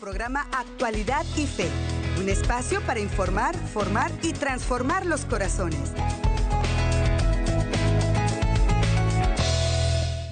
programa Actualidad y Fe, un espacio para informar, formar y transformar los corazones.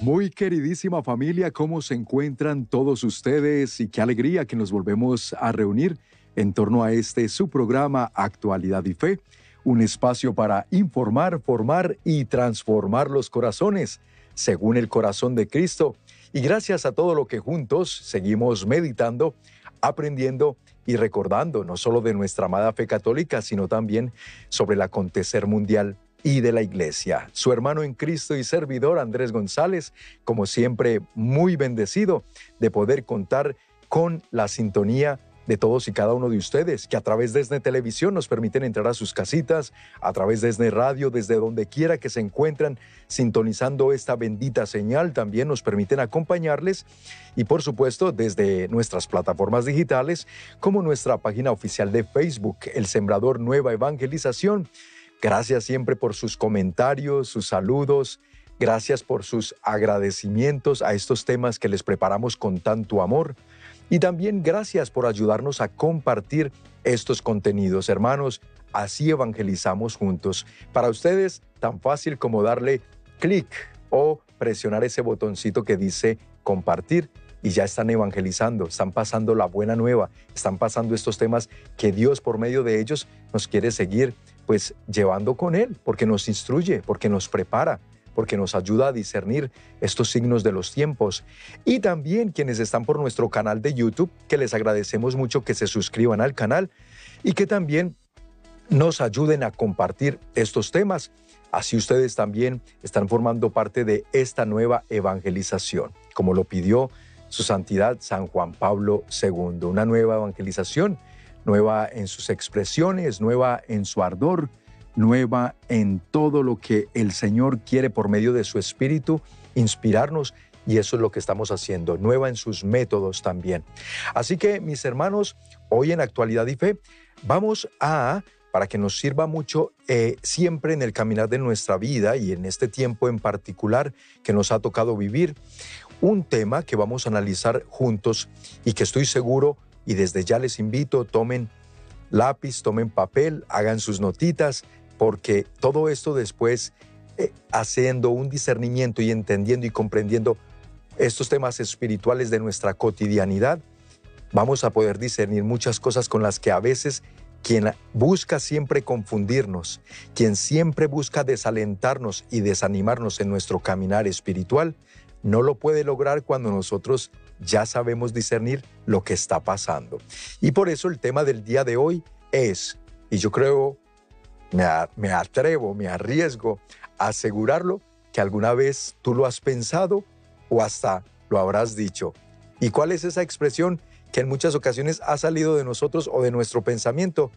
Muy queridísima familia, ¿cómo se encuentran todos ustedes? Y qué alegría que nos volvemos a reunir en torno a este su programa Actualidad y Fe, un espacio para informar, formar y transformar los corazones según el corazón de Cristo. Y gracias a todo lo que juntos seguimos meditando, aprendiendo y recordando no solo de nuestra amada fe católica, sino también sobre el acontecer mundial y de la iglesia. Su hermano en Cristo y servidor Andrés González, como siempre, muy bendecido de poder contar con la sintonía de todos y cada uno de ustedes que a través de Esne Televisión nos permiten entrar a sus casitas, a través de Esne Radio, desde donde quiera que se encuentran sintonizando esta bendita señal, también nos permiten acompañarles y por supuesto desde nuestras plataformas digitales como nuestra página oficial de Facebook, El Sembrador Nueva Evangelización. Gracias siempre por sus comentarios, sus saludos. Gracias por sus agradecimientos a estos temas que les preparamos con tanto amor. Y también gracias por ayudarnos a compartir estos contenidos, hermanos. Así evangelizamos juntos. Para ustedes, tan fácil como darle clic o presionar ese botoncito que dice compartir y ya están evangelizando, están pasando la buena nueva, están pasando estos temas que Dios por medio de ellos nos quiere seguir pues llevando con Él, porque nos instruye, porque nos prepara, porque nos ayuda a discernir estos signos de los tiempos. Y también quienes están por nuestro canal de YouTube, que les agradecemos mucho que se suscriban al canal y que también nos ayuden a compartir estos temas. Así ustedes también están formando parte de esta nueva evangelización, como lo pidió su santidad San Juan Pablo II, una nueva evangelización, nueva en sus expresiones, nueva en su ardor, nueva en todo lo que el Señor quiere por medio de su Espíritu inspirarnos y eso es lo que estamos haciendo, nueva en sus métodos también. Así que mis hermanos, hoy en Actualidad y Fe vamos a, para que nos sirva mucho eh, siempre en el caminar de nuestra vida y en este tiempo en particular que nos ha tocado vivir, un tema que vamos a analizar juntos y que estoy seguro y desde ya les invito, tomen lápiz, tomen papel, hagan sus notitas, porque todo esto después, eh, haciendo un discernimiento y entendiendo y comprendiendo estos temas espirituales de nuestra cotidianidad, vamos a poder discernir muchas cosas con las que a veces quien busca siempre confundirnos, quien siempre busca desalentarnos y desanimarnos en nuestro caminar espiritual, no lo puede lograr cuando nosotros ya sabemos discernir lo que está pasando. Y por eso el tema del día de hoy es, y yo creo me, atrevo, me arriesgo a asegurarlo que alguna vez tú lo has pensado o hasta lo habrás dicho. ¿Y cuál es esa expresión que en muchas ocasiones ha salido de nosotros o de nuestro pensamiento?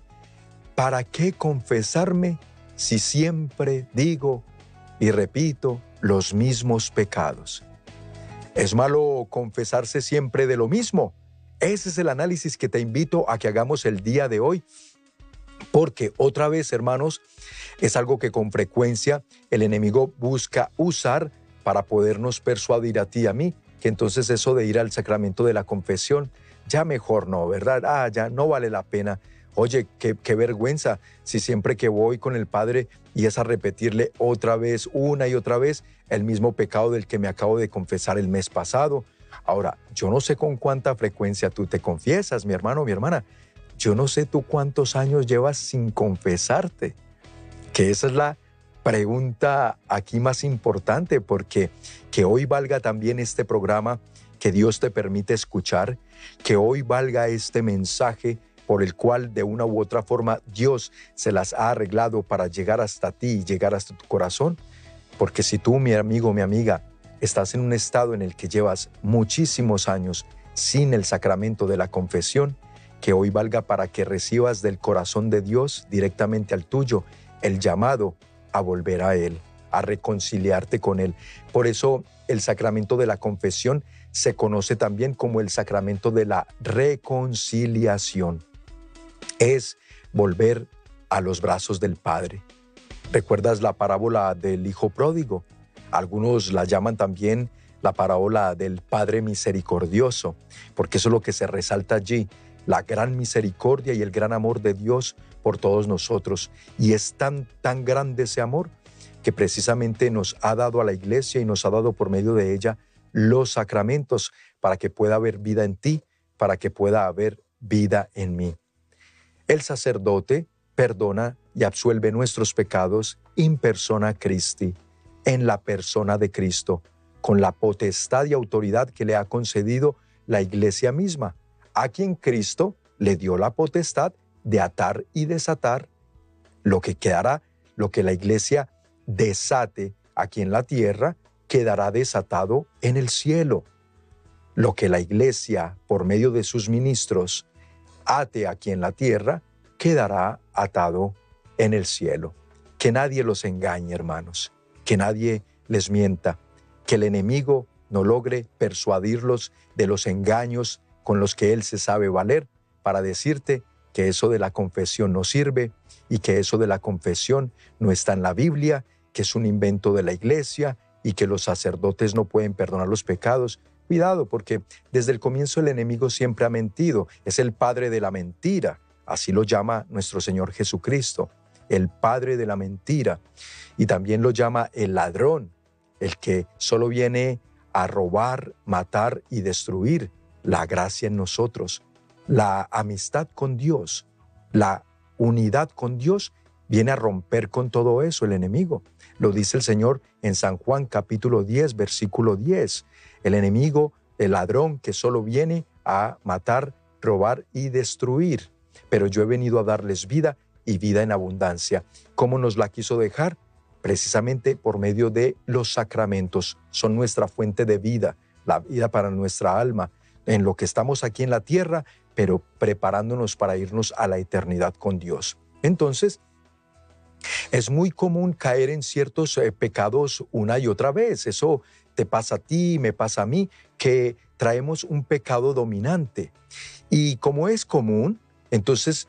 ¿Para qué confesarme si siempre digo y repito los mismos pecados? ¿Es malo confesarse siempre de lo mismo? Ese es el análisis que te invito a que hagamos el día de hoy porque otra vez, hermanos, es algo que con frecuencia el enemigo busca usar para podernos persuadir a ti y a mí, que entonces eso de ir al sacramento de la confesión, ya mejor no, ¿verdad? Ah, ya no vale la pena. Oye, qué, qué, vergüenza si siempre que voy con el Padre y es a repetirle otra vez, una y otra vez, el mismo pecado del que me acabo de confesar el mes pasado. Ahora, yo no sé con cuánta frecuencia tú te confiesas, mi hermano, mi hermana, yo no sé tú cuántos años llevas sin confesarte, que esa es la pregunta aquí más importante, porque que hoy valga también este programa que Dios te permite escuchar, que hoy valga este mensaje por el cual de una u otra forma Dios se las ha arreglado para llegar hasta ti y llegar hasta tu corazón. Porque si tú, mi amigo, mi amiga, estás en un estado en el que llevas muchísimos años sin el sacramento de la confesión, que hoy valga para que recibas del corazón de Dios directamente al tuyo el llamado a volver a Él, a reconciliarte con Él. Por eso el sacramento de la confesión se conoce también como el sacramento de la reconciliación. Es volver a los brazos del Padre. ¿Recuerdas la parábola del Hijo Pródigo? Algunos la llaman también la parábola del Padre Misericordioso, porque eso es lo que se resalta allí, la gran misericordia y el gran amor de Dios por todos nosotros. Y es tan, tan grande ese amor que precisamente nos ha dado a la iglesia y nos ha dado por medio de ella los sacramentos para que pueda haber vida en ti, para que pueda haber vida en mí. El sacerdote perdona y absuelve nuestros pecados in persona Christi, en la persona de Cristo, con la potestad y autoridad que le ha concedido la iglesia misma, a quien Cristo le dio la potestad de atar y desatar lo que quedará, lo que la iglesia desate aquí en la tierra, quedará desatado en el cielo. Lo que la iglesia, por medio de sus ministros, ate aquí en la tierra, quedará atado en el cielo. Que nadie los engañe, hermanos, que nadie les mienta, que el enemigo no logre persuadirlos de los engaños con los que él se sabe valer para decirte que eso de la confesión no sirve y que eso de la confesión no está en la Biblia, que es un invento de la iglesia y que los sacerdotes no pueden perdonar los pecados. Cuidado, porque desde el comienzo el enemigo siempre ha mentido, es el padre de la mentira, así lo llama nuestro Señor Jesucristo, el padre de la mentira, y también lo llama el ladrón, el que solo viene a robar, matar y destruir la gracia en nosotros, la amistad con Dios, la unidad con Dios, viene a romper con todo eso el enemigo. Lo dice el Señor en San Juan capítulo 10, versículo 10. El enemigo, el ladrón que solo viene a matar, robar y destruir. Pero yo he venido a darles vida y vida en abundancia. ¿Cómo nos la quiso dejar? Precisamente por medio de los sacramentos. Son nuestra fuente de vida, la vida para nuestra alma, en lo que estamos aquí en la tierra, pero preparándonos para irnos a la eternidad con Dios. Entonces, es muy común caer en ciertos eh, pecados una y otra vez. Eso te pasa a ti, me pasa a mí, que traemos un pecado dominante. Y como es común, entonces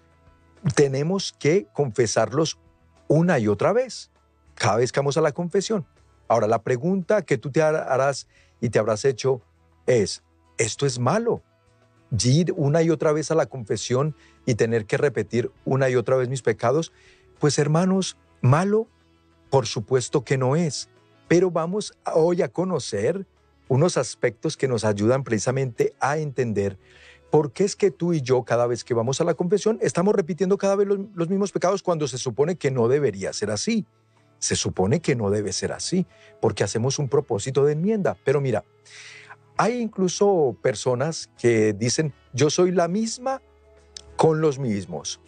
tenemos que confesarlos una y otra vez, cada vez que vamos a la confesión. Ahora, la pregunta que tú te harás y te habrás hecho es, ¿esto es malo? Ir una y otra vez a la confesión y tener que repetir una y otra vez mis pecados, pues hermanos, malo, por supuesto que no es, pero vamos hoy a conocer unos aspectos que nos ayudan precisamente a entender por qué es que tú y yo cada vez que vamos a la confesión estamos repitiendo cada vez los, mismos pecados cuando se supone que no debería ser así. Se supone que no debe ser así, porque hacemos un propósito de enmienda. Pero mira, hay incluso personas que dicen, yo soy la misma con los mismos.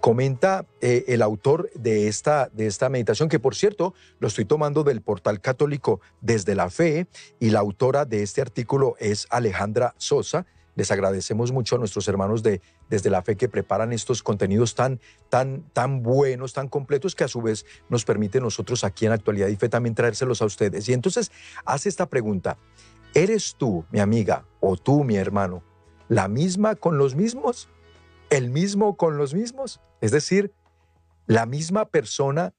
Comenta eh, el autor de esta, de esta meditación, que por cierto lo estoy tomando del portal católico desde la fe, y la autora de este artículo es Alejandra Sosa. Les agradecemos mucho a nuestros hermanos de desde la fe que preparan estos contenidos tan, tan, tan buenos, tan completos, que a su vez nos permite nosotros aquí en Actualidad y Fe también traérselos a ustedes. Y entonces hace esta pregunta, ¿eres tú, mi amiga, o tú, mi hermano, la misma con los mismos? ¿El mismo con los mismos? Es decir, la misma persona,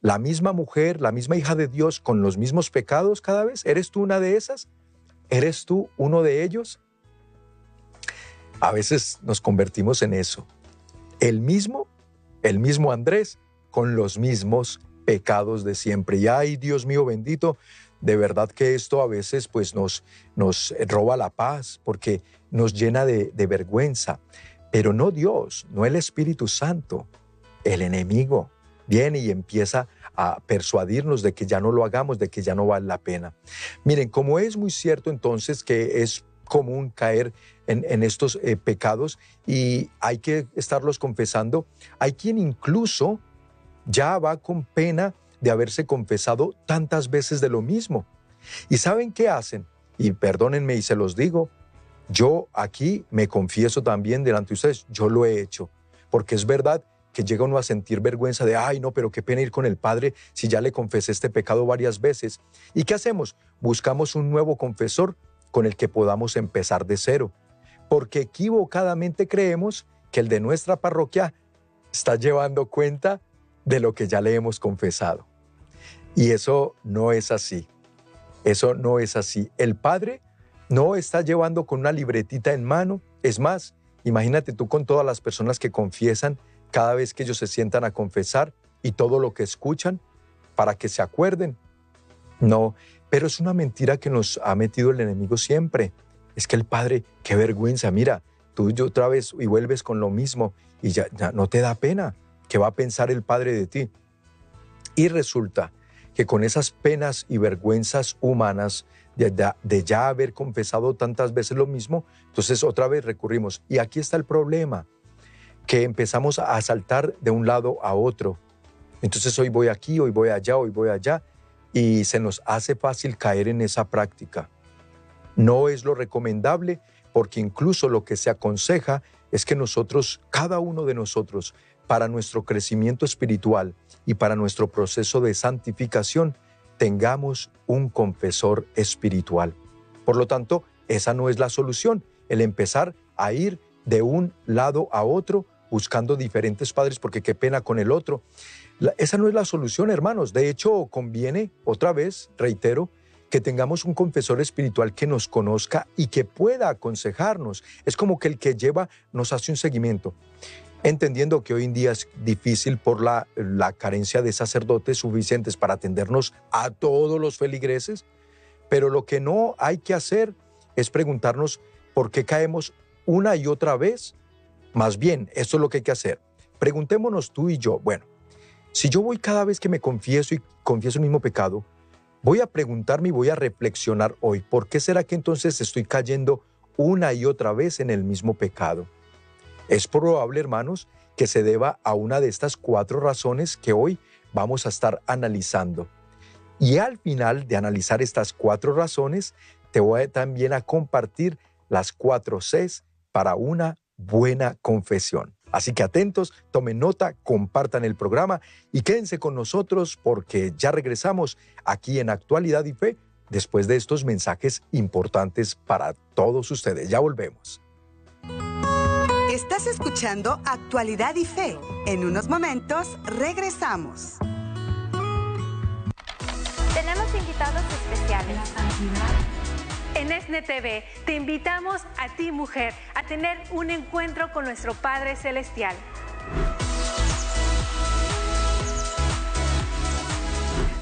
la misma mujer, la misma hija de Dios con los mismos pecados cada vez. ¿Eres tú una de esas? ¿Eres tú uno de ellos? A veces nos convertimos en eso. El mismo, el mismo Andrés con los mismos pecados de siempre. Y ay, Dios mío bendito, de verdad que esto a veces pues nos, roba la paz porque nos llena de, de vergüenza. Pero no Dios, no el Espíritu Santo, el enemigo viene y empieza a persuadirnos de que ya no lo hagamos, de que ya no vale la pena. Miren, como es muy cierto entonces que es común caer en, estos eh, pecados y hay que estarlos confesando, hay quien incluso ya va con pena de haberse confesado tantas veces de lo mismo. ¿Y saben qué hacen? Y perdónenme y se los digo, yo aquí me confieso también delante de ustedes, yo lo he hecho, porque es verdad que llega uno a sentir vergüenza de, ay, no, pero qué pena ir con el Padre si ya le confesé este pecado varias veces. ¿Y qué hacemos? Buscamos un nuevo confesor con el que podamos empezar de cero, porque equivocadamente creemos que el de nuestra parroquia está llevando cuenta de lo que ya le hemos confesado. Y eso no es así. Eso no es así. El Padre no está llevando con una libretita en mano. Es más, imagínate tú con todas las personas que confiesan cada vez que ellos se sientan a confesar y todo lo que escuchan para que se acuerden. No, pero es una mentira que nos ha metido el enemigo siempre. Es que el Padre, qué vergüenza, mira, tú y otra vez y vuelves con lo mismo y ya, no te da pena. ¿Qué va a pensar el Padre de ti? Y resulta que con esas penas y vergüenzas humanas de, de, ya haber confesado tantas veces lo mismo, entonces otra vez recurrimos. Y aquí está el problema, que empezamos a saltar de un lado a otro. Entonces hoy voy aquí, hoy voy allá, hoy voy allá, y se nos hace fácil caer en esa práctica. No es lo recomendable porque incluso lo que se aconseja es que nosotros, cada uno de nosotros, para nuestro crecimiento espiritual y para nuestro proceso de santificación, tengamos un confesor espiritual. Por lo tanto, esa no es la solución, el empezar a ir de un lado a otro buscando diferentes padres porque qué pena con el otro esa no es la solución, hermanos. De hecho, conviene, otra vez, reitero, que tengamos un confesor espiritual que nos conozca y que pueda aconsejarnos. Es como que el que lleva nos hace un seguimiento. Entendiendo que hoy en día es difícil por la, la carencia de sacerdotes suficientes para atendernos a todos los feligreses, pero lo que no hay que hacer es preguntarnos por qué caemos una y otra vez. Más bien, esto es lo que hay que hacer. Preguntémonos tú y yo, bueno, si yo voy cada vez que me confieso y confieso el mismo pecado, voy a preguntarme y voy a reflexionar hoy, ¿por qué será que entonces estoy cayendo una y otra vez en el mismo pecado? Es probable, hermanos, que se deba a una de estas cuatro razones que hoy vamos a estar analizando. Y al final de analizar estas cuatro razones, te voy también a compartir las cuatro Cs para una buena confesión. Así que atentos, tomen nota, compartan el programa y quédense con nosotros porque ya regresamos aquí en Actualidad y Fe después de estos mensajes importantes para todos ustedes. Ya volvemos. Estás escuchando Actualidad y Fe. En unos momentos regresamos. Tenemos invitados especiales. En ESNE TV te invitamos a ti, mujer, a tener un encuentro con nuestro Padre Celestial.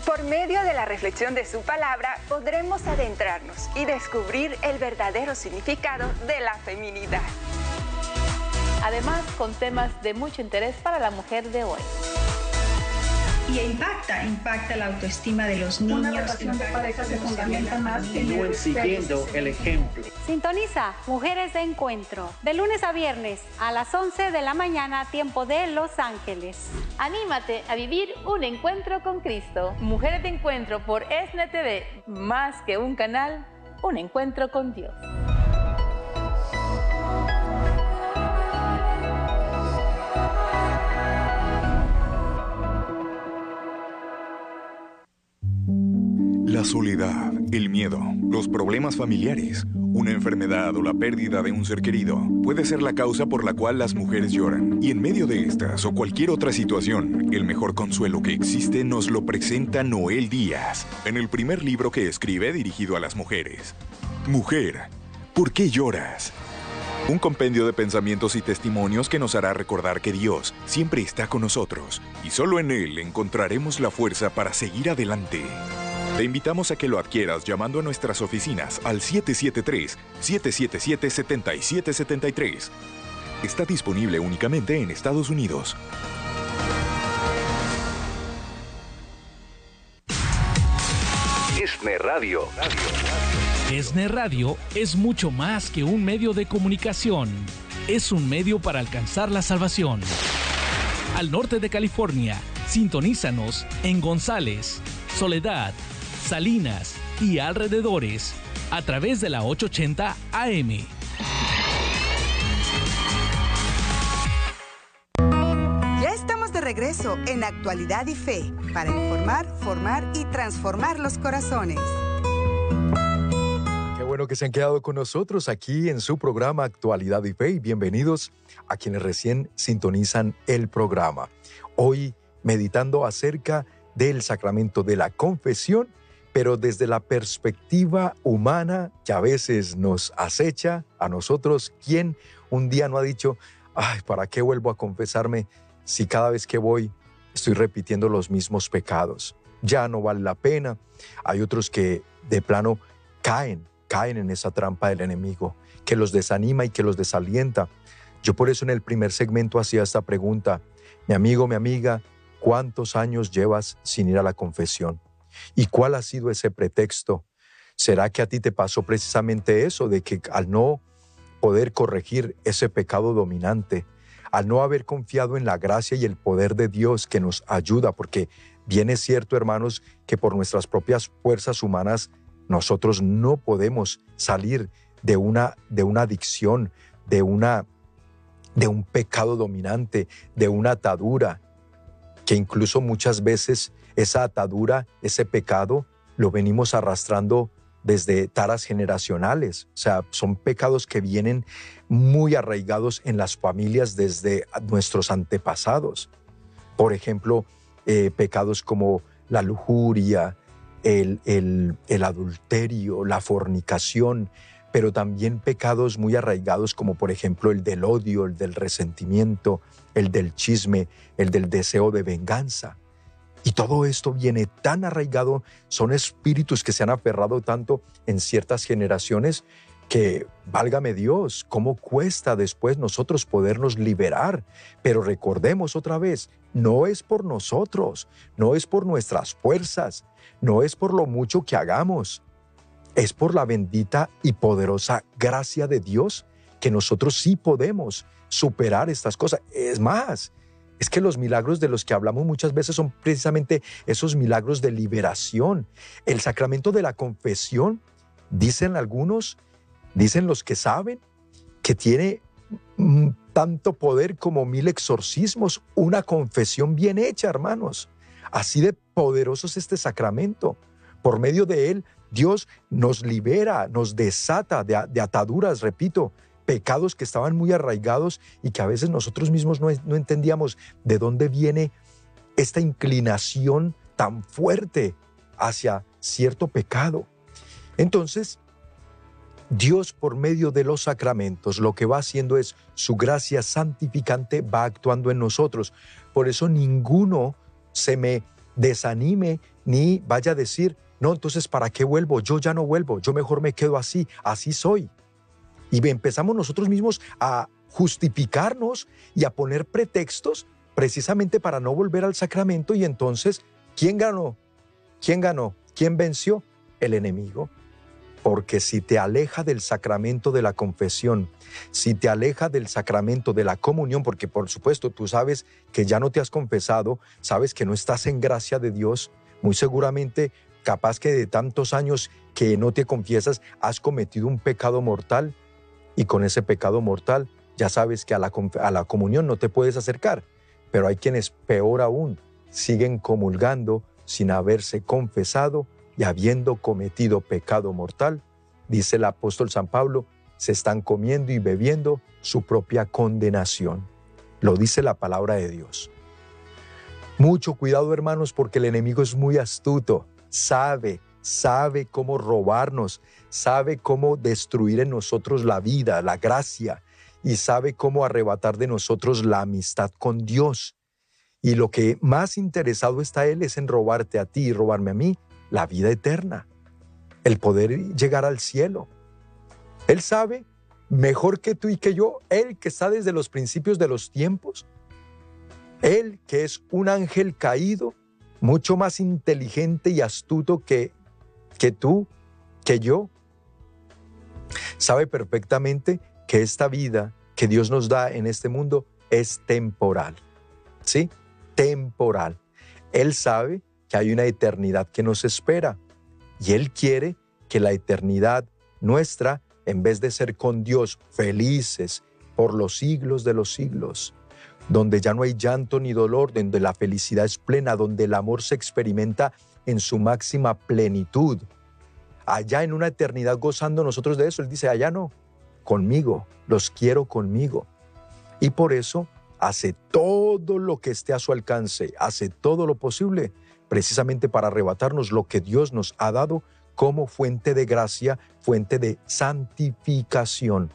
Por medio de la reflexión de su palabra podremos adentrarnos y descubrir el verdadero significado de la feminidad. Además, con temas de mucho interés para la mujer de hoy y impacta, impacta la autoestima de los niños. Una relación de pareja se fundamenta más en siguiendo el ejemplo. Sintoniza Mujeres de Encuentro, de lunes a viernes a las 11 de la mañana, tiempo de Los Ángeles. Anímate a vivir un encuentro con Cristo. Mujeres de Encuentro por SNTV, más que un canal, un encuentro con Dios. La soledad, el miedo, los problemas familiares, una enfermedad o la pérdida de un ser querido puede ser la causa por la cual las mujeres lloran. Y en medio de estas o cualquier otra situación, el mejor consuelo que existe nos lo presenta Noel Díaz en el primer libro que escribe dirigido a las mujeres. Mujer, ¿por qué lloras? Un compendio de pensamientos y testimonios que nos hará recordar que Dios siempre está con nosotros y solo en Él encontraremos la fuerza para seguir adelante. Te invitamos a que lo adquieras llamando a nuestras oficinas al 773-777-7773. Está disponible únicamente en Estados Unidos. ESNE Radio. ESNE Radio es mucho más que un medio de comunicación. Es un medio para alcanzar la salvación. Al norte de California, sintonízanos en González, Soledad, Salinas y alrededores a través de la 880 AM. Ya estamos de regreso en Actualidad y Fe para informar, formar y transformar los corazones. Qué bueno que se han quedado con nosotros aquí en su programa Actualidad y Fe y bienvenidos a quienes recién sintonizan el programa. Hoy meditando acerca del sacramento de la confesión pero desde la perspectiva humana que a veces nos acecha a nosotros, ¿quién un día no ha dicho, ay, ¿para qué vuelvo a confesarme si cada vez que voy estoy repitiendo los mismos pecados? Ya no vale la pena. Hay otros que de plano caen, caen en esa trampa del enemigo, que los desanima y que los desalienta. Yo por eso en el primer segmento hacía esta pregunta, mi amigo, mi amiga, ¿cuántos años llevas sin ir a la confesión? ¿Y cuál ha sido ese pretexto? ¿Será que a ti te pasó precisamente eso, de que al no poder corregir ese pecado dominante, al no haber confiado en la gracia y el poder de Dios que nos ayuda, porque bien es cierto, hermanos, que por nuestras propias fuerzas humanas nosotros no podemos salir de una, de una adicción, de una de un pecado dominante, de una atadura, que incluso muchas veces esa atadura, ese pecado, lo venimos arrastrando desde taras generacionales. O sea, son pecados que vienen muy arraigados en las familias desde nuestros antepasados. Por ejemplo, eh, pecados como la lujuria, el, el adulterio, la fornicación, pero también pecados muy arraigados como por ejemplo el del odio, el del resentimiento, el del chisme, el del deseo de venganza. Y todo esto viene tan arraigado, son espíritus que se han aferrado tanto en ciertas generaciones que, válgame Dios, cómo cuesta después nosotros podernos liberar. Pero recordemos otra vez, no es por nosotros, no es por nuestras fuerzas, no es por lo mucho que hagamos, es por la bendita y poderosa gracia de Dios que nosotros sí podemos superar estas cosas. Es más, es que los milagros de los que hablamos muchas veces son precisamente esos milagros de liberación. El sacramento de la confesión, dicen algunos, dicen los que saben, que tiene tanto poder como mil exorcismos, una confesión bien hecha, hermanos. Así de poderoso es este sacramento. Por medio de él Dios nos libera, nos desata de, ataduras, repito, pecados que estaban muy arraigados y que a veces nosotros mismos no, entendíamos de dónde viene esta inclinación tan fuerte hacia cierto pecado. Entonces, Dios por medio de los sacramentos lo que va haciendo es su gracia santificante va actuando en nosotros. Por eso ninguno se me desanime ni vaya a decir, no, entonces, ¿para qué vuelvo? Yo ya no vuelvo, yo mejor me quedo así, así soy. Y empezamos nosotros mismos a justificarnos y a poner pretextos precisamente para no volver al sacramento y entonces, ¿quién ganó? ¿Quién ganó? ¿Quién venció? El enemigo. Porque si te aleja del sacramento de la confesión, si te aleja del sacramento de la comunión, porque por supuesto tú sabes que ya no te has confesado, sabes que no estás en gracia de Dios, muy seguramente capaz que de tantos años que no te confiesas has cometido un pecado mortal y con ese pecado mortal ya sabes que a la, a la comunión no te puedes acercar. Pero hay quienes, peor aún, siguen comulgando sin haberse confesado y habiendo cometido pecado mortal. Dice el apóstol San Pablo, se están comiendo y bebiendo su propia condenación. Lo dice la palabra de Dios. Mucho cuidado hermanos porque el enemigo es muy astuto sabe, sabe cómo robarnos, sabe cómo destruir en nosotros la vida, la gracia, y sabe cómo arrebatar de nosotros la amistad con Dios. Y lo que más interesado está Él es en robarte a ti y robarme a mí la vida eterna, el poder llegar al cielo. Él sabe mejor que tú y que yo, Él que está desde los principios de los tiempos, Él que es un ángel caído, mucho más inteligente y astuto que, que tú, que yo. Sabe perfectamente que esta vida que Dios nos da en este mundo es temporal. ¿Sí? Temporal. Él sabe que hay una eternidad que nos espera y Él quiere que la eternidad nuestra, en vez de ser con Dios felices por los siglos de los siglos, donde ya no hay llanto ni dolor, donde la felicidad es plena, donde el amor se experimenta en su máxima plenitud. Allá en una eternidad gozando nosotros de eso, Él dice, allá no, conmigo, los quiero conmigo. Y por eso hace todo lo que esté a su alcance, hace todo lo posible precisamente para arrebatarnos lo que Dios nos ha dado como fuente de gracia, fuente de santificación,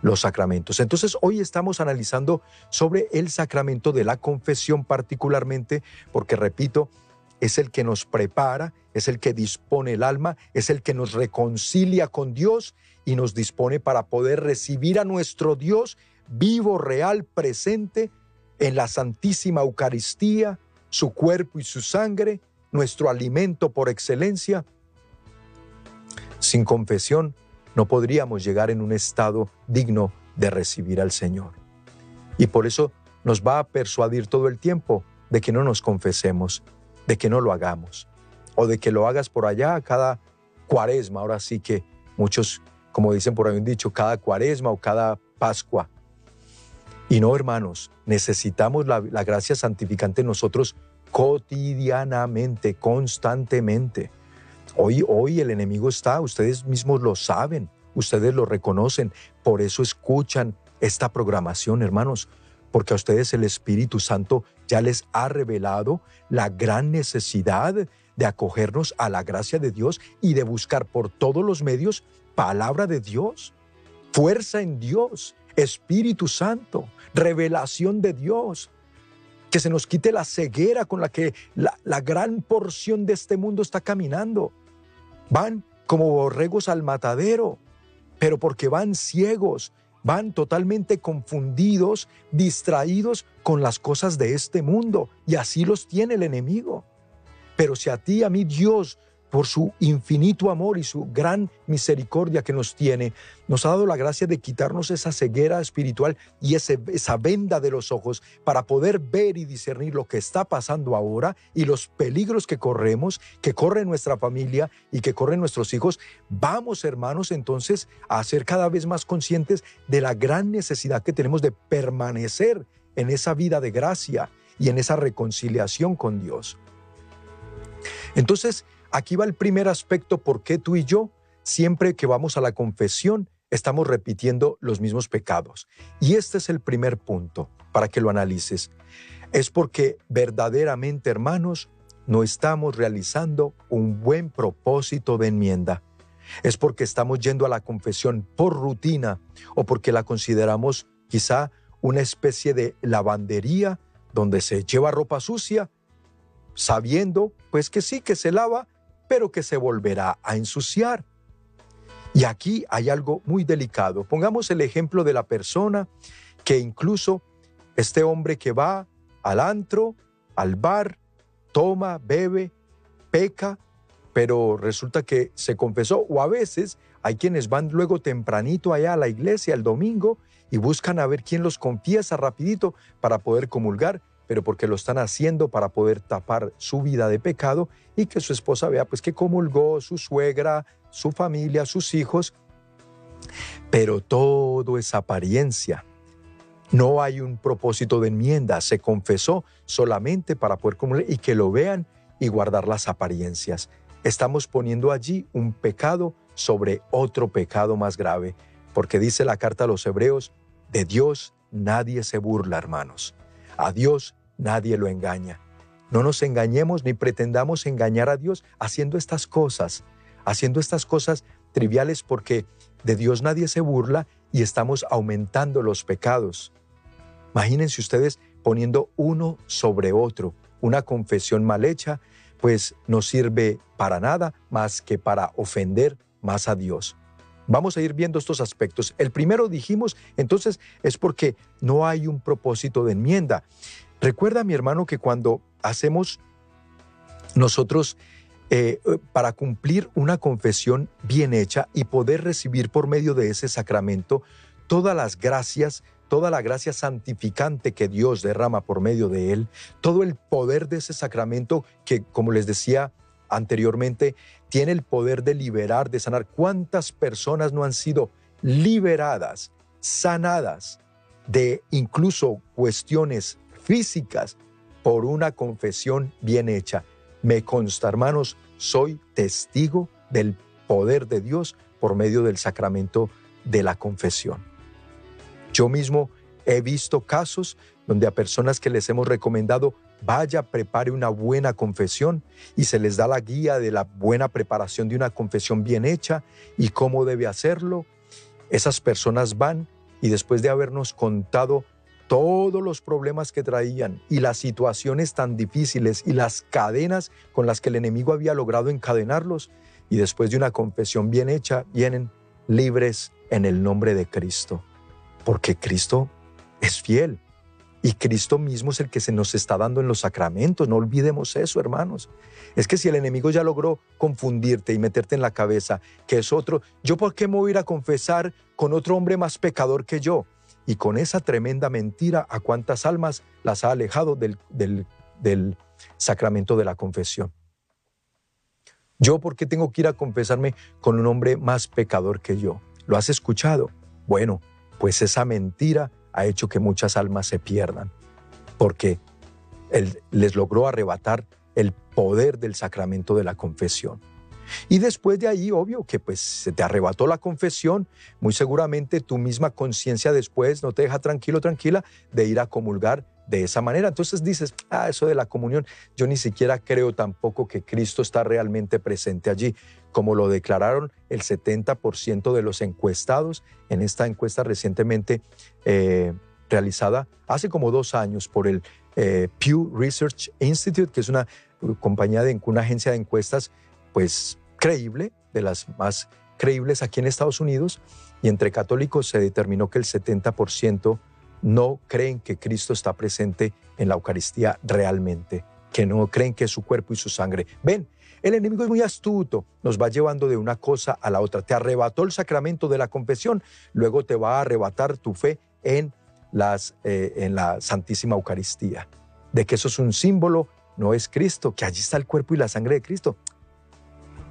los sacramentos. Entonces hoy estamos analizando sobre el sacramento de la confesión particularmente, porque repito, es el que nos prepara, es el que dispone el alma, es el que nos reconcilia con Dios y nos dispone para poder recibir a nuestro Dios vivo, real, presente en la Santísima Eucaristía, su cuerpo y su sangre, nuestro alimento por excelencia. Sin confesión no podríamos llegar en un estado digno de recibir al Señor. Y por eso nos va a persuadir todo el tiempo de que no nos confesemos, de que no lo hagamos, o de que lo hagas por allá cada cuaresma. Ahora sí que muchos, como dicen por ahí un dicho, cada cuaresma o cada Pascua. Y no, hermanos, necesitamos la, la gracia santificante nosotros cotidianamente, constantemente. Hoy, hoy el enemigo está, ustedes mismos lo saben, ustedes lo reconocen, por eso escuchan esta programación, hermanos, porque a ustedes el Espíritu Santo ya les ha revelado la gran necesidad de acogernos a la gracia de Dios y de buscar por todos los medios palabra de Dios, fuerza en Dios, Espíritu Santo, revelación de Dios, que se nos quite la ceguera con la que la, la gran porción de este mundo está caminando. Van como borregos al matadero, pero porque van ciegos, van totalmente confundidos, distraídos con las cosas de este mundo, y así los tiene el enemigo. Pero si a ti, a mí Dios por su infinito amor y su gran misericordia que nos tiene, nos ha dado la gracia de quitarnos esa ceguera espiritual y esa venda de los ojos para poder ver y discernir lo que está pasando ahora y los peligros que corremos, que corre nuestra familia y que corren nuestros hijos. Vamos, hermanos, entonces a ser cada vez más conscientes de la gran necesidad que tenemos de permanecer en esa vida de gracia y en esa reconciliación con Dios. Entonces, Aquí va el primer aspecto por qué tú y yo, siempre que vamos a la confesión, estamos repitiendo los mismos pecados. Y este es el primer punto para que lo analices. Es porque verdaderamente, hermanos, no estamos realizando un buen propósito de enmienda. Es porque estamos yendo a la confesión por rutina o porque la consideramos quizá una especie de lavandería donde se lleva ropa sucia, sabiendo pues que sí, que se lava, pero que se volverá a ensuciar. Y aquí hay algo muy delicado. Pongamos el ejemplo de la persona que incluso este hombre que va al antro, al bar, toma, bebe, peca, pero resulta que se confesó. O a veces hay quienes van luego tempranito allá a la iglesia el domingo y buscan a ver quién los confiesa rapidito para poder comulgar pero porque lo están haciendo para poder tapar su vida de pecado y que su esposa vea pues que comulgó su suegra, su familia, sus hijos. Pero todo es apariencia. No hay un propósito de enmienda, se confesó solamente para poder comulgar y que lo vean y guardar las apariencias. Estamos poniendo allí un pecado sobre otro pecado más grave, porque dice la carta a los hebreos, de Dios nadie se burla, hermanos. A Dios nadie lo engaña. No nos engañemos ni pretendamos engañar a Dios haciendo estas cosas, haciendo estas cosas triviales porque de Dios nadie se burla y estamos aumentando los pecados. Imagínense ustedes poniendo uno sobre otro. Una confesión mal hecha, pues no sirve para nada más que para ofender más a Dios. Vamos a ir viendo estos aspectos. El primero dijimos, entonces, es porque no hay un propósito de enmienda. Recuerda, mi hermano, que cuando hacemos nosotros eh, eh, para cumplir una confesión bien hecha y poder recibir por medio de ese sacramento todas las gracias, toda la gracia santificante que Dios derrama por medio de él, todo el poder de ese sacramento que, como les decía anteriormente, tiene el poder de liberar, de sanar. ¿Cuántas personas no han sido liberadas, sanadas de incluso cuestiones físicas por una confesión bien hecha. Me consta, hermanos, soy testigo del poder de Dios por medio del sacramento de la confesión. Yo mismo he visto casos donde a personas que les hemos recomendado, vaya, prepare una buena confesión y se les da la guía de la buena preparación de una confesión bien hecha y cómo debe hacerlo. Esas personas van y después de habernos contado todos los problemas que traían y las situaciones tan difíciles y las cadenas con las que el enemigo había logrado encadenarlos, y después de una confesión bien hecha, vienen libres en el nombre de Cristo, porque Cristo es fiel y Cristo mismo es el que se nos está dando en los sacramentos. No olvidemos eso, hermanos. Es que si el enemigo ya logró confundirte y meterte en la cabeza que es otro, ¿yo por qué me voy a ir a confesar con otro hombre más pecador que yo? Y con esa tremenda mentira, ¿a cuántas almas las ha alejado del, del, del sacramento de la confesión? ¿Yo por qué tengo que ir a confesarme con un hombre más pecador que yo? ¿Lo has escuchado? Bueno, pues esa mentira ha hecho que muchas almas se pierdan, porque Él les logró arrebatar el poder del sacramento de la confesión. Y después de ahí, obvio que pues se te arrebató la confesión, muy seguramente tu misma conciencia después no te deja tranquilo, tranquila de ir a comulgar de esa manera. Entonces dices, ah, eso de la comunión, yo ni siquiera creo tampoco que Cristo está realmente presente allí, como lo declararon el 70% de los encuestados en esta encuesta recientemente eh, realizada hace como dos años por el eh, Pew Research Institute, que es una compañía de una agencia de encuestas, pues creíble, de las más creíbles aquí en Estados Unidos, y entre católicos se determinó que el 70% no creen que Cristo está presente en la Eucaristía realmente, que no creen que es su cuerpo y su sangre. Ven, el enemigo es muy astuto, nos va llevando de una cosa a la otra. Te arrebató el sacramento de la confesión, luego te va a arrebatar tu fe en, las, eh, en la Santísima Eucaristía, de que eso es un símbolo, no es Cristo, que allí está el cuerpo y la sangre de Cristo.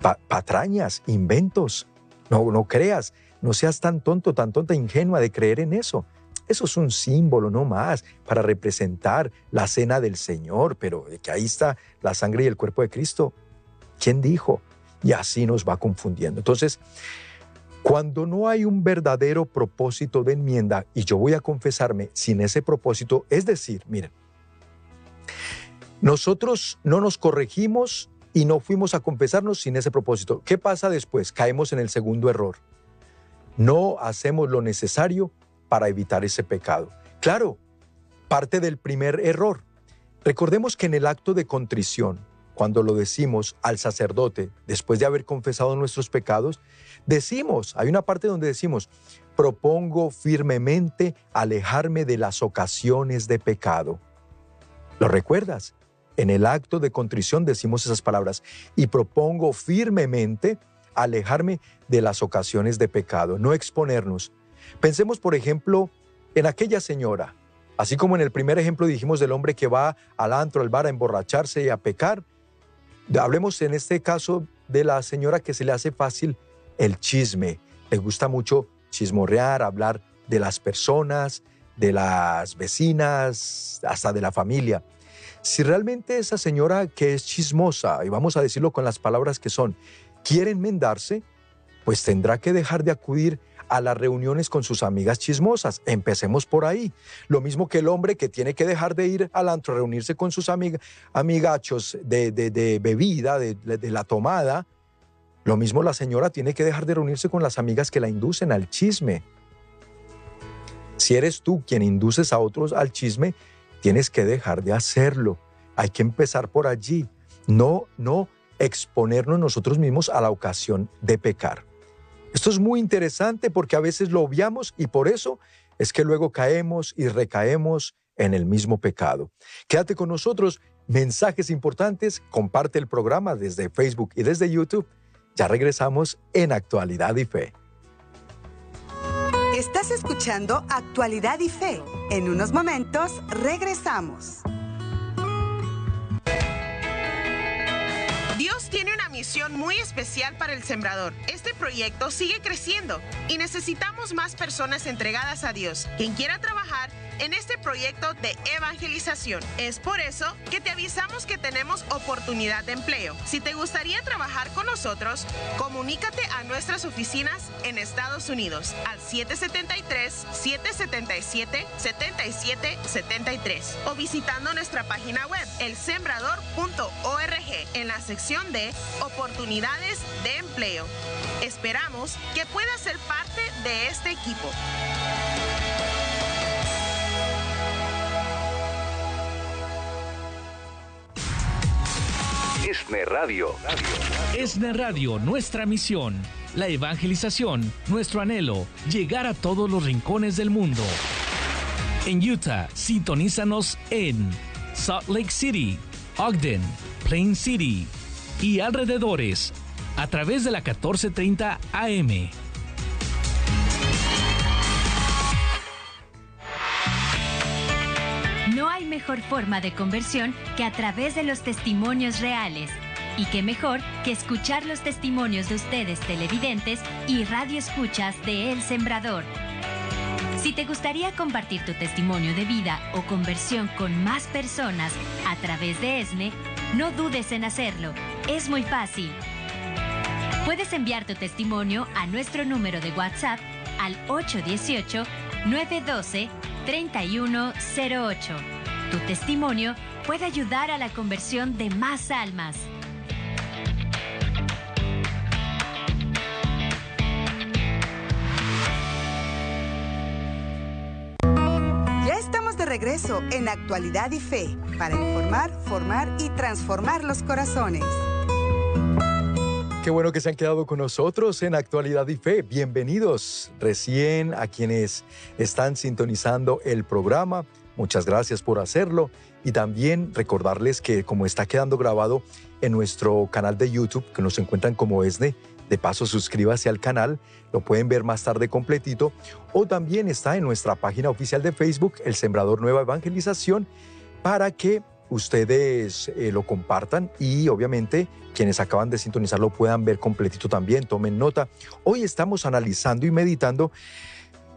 Patrañas, inventos, no, no creas, no seas tan tonto, tan tonta, ingenua de creer en eso. Eso es un símbolo, no más, para representar la cena del Señor, pero que ahí está la sangre y el cuerpo de Cristo. ¿Quién dijo? Y así nos va confundiendo. Entonces, cuando no hay un verdadero propósito de enmienda y yo voy a confesarme sin ese propósito, es decir, miren, nosotros no nos corregimos y no fuimos a confesarnos sin ese propósito. ¿Qué pasa después? Caemos en el segundo error. No hacemos lo necesario para evitar ese pecado. Claro, parte del primer error. Recordemos que en el acto de contrición, cuando lo decimos al sacerdote, después de haber confesado nuestros pecados, decimos, hay una parte donde decimos, propongo firmemente alejarme de las ocasiones de pecado. ¿Lo recuerdas? En el acto de contrición decimos esas palabras y propongo firmemente alejarme de las ocasiones de pecado, no exponernos, Pensemos, por ejemplo, en aquella señora, así como en el primer ejemplo dijimos del hombre que va al antro, al bar a emborracharse y a pecar. Hablemos en este caso de la señora que se le hace fácil el chisme. Le gusta mucho chismorrear, hablar de las personas, de las vecinas, hasta de la familia. Si realmente esa señora que es chismosa, y vamos a decirlo con las palabras que son, quiere enmendarse, pues tendrá que dejar de acudir a las reuniones con sus amigas chismosas. Empecemos por ahí. Lo mismo que el hombre que tiene que dejar de ir al antro, reunirse con sus amigachos de, de bebida, de, de la tomada. Lo mismo la señora tiene que dejar de reunirse con las amigas que la inducen al chisme. Si eres tú quien induces a otros al chisme, tienes que dejar de hacerlo. Hay que empezar por allí. No, no exponernos nosotros mismos a la ocasión de pecar. Esto es muy interesante porque a veces lo obviamos y por eso es que luego caemos y recaemos en el mismo pecado. Quédate con nosotros, mensajes importantes, comparte el programa desde Facebook y desde YouTube. Ya regresamos en Actualidad y Fe. Estás escuchando Actualidad y Fe. En unos momentos regresamos. Misión muy especial para el sembrador. Este proyecto sigue creciendo y necesitamos más personas entregadas a Dios. Quien quiera trabajar en este proyecto de evangelización. Es por eso que te avisamos que tenemos oportunidad de empleo. Si te gustaría trabajar con nosotros, comunícate a nuestras oficinas en Estados Unidos al 773-777-7773 o visitando nuestra página web elsembrador.org en la sección de oportunidades de empleo. Esperamos que puedas ser parte de este equipo. ESNE Radio. ESNE Radio, nuestra misión. La evangelización, nuestro anhelo, llegar a todos los rincones del mundo. En Utah, sintonízanos en Salt Lake City, Ogden, Plain City y alrededores a través de la 1430 AM. No hay mejor forma de conversión que a través de los testimonios reales. Y qué mejor que escuchar los testimonios de ustedes televidentes y radio escuchas de El Sembrador. Si te gustaría compartir tu testimonio de vida o conversión con más personas a través de ESNE, no dudes en hacerlo. Es muy fácil. Puedes enviar tu testimonio a nuestro número de WhatsApp al 818-912-3108. Tu testimonio puede ayudar a la conversión de más almas. Ya estamos de regreso en Actualidad y Fe para informar, formar y transformar los corazones. Qué bueno que se han quedado con nosotros en Actualidad y Fe. Bienvenidos recién a quienes están sintonizando el programa. Muchas gracias por hacerlo. Y también recordarles que como está quedando grabado en nuestro canal de YouTube, que nos encuentran como ESNE, de paso suscríbase al canal, lo pueden ver más tarde completito. O también está en nuestra página oficial de Facebook, El Sembrador Nueva Evangelización, para que ustedes eh, lo compartan y obviamente quienes acaban de sintonizarlo puedan ver completito también, tomen nota. Hoy estamos analizando y meditando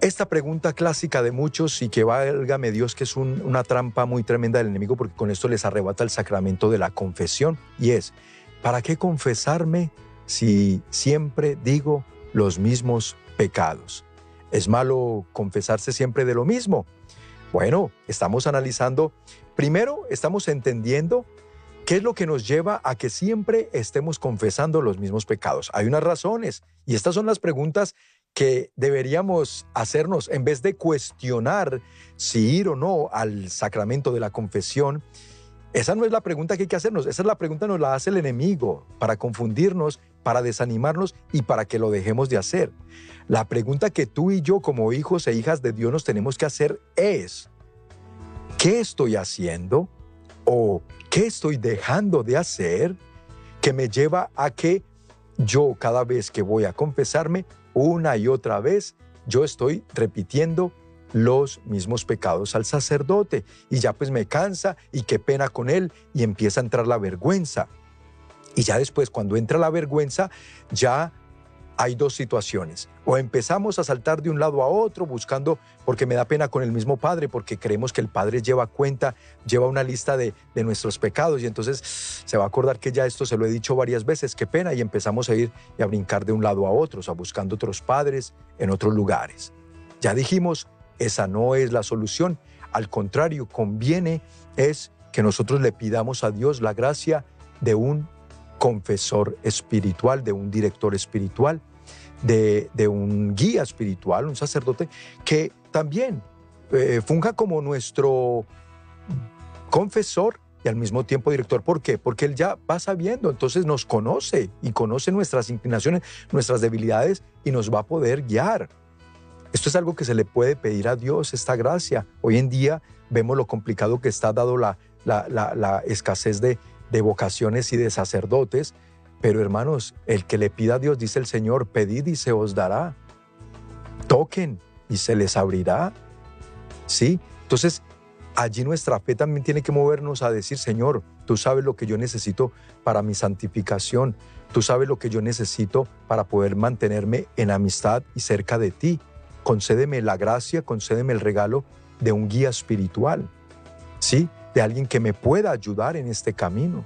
esta pregunta clásica de muchos y que válgame Dios que es un- una trampa muy tremenda del enemigo porque con esto les arrebata el sacramento de la confesión y es, ¿para qué confesarme si siempre digo los mismos pecados? ¿Es malo confesarse siempre de lo mismo? Bueno, estamos analizando, primero estamos entendiendo qué es lo que nos lleva a que siempre estemos confesando los mismos pecados. Hay unas razones y estas son las preguntas que deberíamos hacernos en vez de cuestionar si ir o no al sacramento de la confesión. Esa no es la pregunta que hay que hacernos, esa es la pregunta que nos la hace el enemigo para confundirnos, para desanimarnos y para que lo dejemos de hacer. La pregunta que tú y yo como hijos e hijas de Dios nos tenemos que hacer es, ¿qué estoy haciendo o qué estoy dejando de hacer que me lleva a que yo cada vez que voy a confesarme, una y otra vez, yo estoy repitiendo los mismos pecados al sacerdote y ya pues me cansa y qué pena con él y empieza a entrar la vergüenza. Y ya después cuando entra la vergüenza, ya hay dos situaciones. O empezamos a saltar de un lado a otro buscando, porque me da pena con el mismo Padre, porque creemos que el Padre lleva cuenta, lleva una lista de, nuestros pecados y entonces se va a acordar que ya esto se lo he dicho varias veces, qué pena, y empezamos a ir y a brincar de un lado a otro, o sea, buscando otros padres en otros lugares. Ya dijimos, esa no es la solución, al contrario, conviene es que nosotros le pidamos a Dios la gracia de un confesor espiritual, de un director espiritual, de, de un guía espiritual, un sacerdote, que también eh, funja como nuestro confesor y al mismo tiempo director. ¿Por qué? Porque él ya va sabiendo, entonces nos conoce y conoce nuestras inclinaciones, nuestras debilidades y nos va a poder guiar. Esto es algo que se le puede pedir a Dios, esta gracia. Hoy en día vemos lo complicado que está dado la, la, la, la escasez de, de vocaciones y de sacerdotes, pero hermanos, el que le pida a Dios, dice el Señor, pedid y se os dará. Toquen y se les abrirá. ¿Sí? Entonces, allí nuestra fe también tiene que movernos a decir, Señor, tú sabes lo que yo necesito para mi santificación, tú sabes lo que yo necesito para poder mantenerme en amistad y cerca de ti. Concédeme la gracia, concédeme el regalo de un guía espiritual, ¿sí? De alguien que me pueda ayudar en este camino.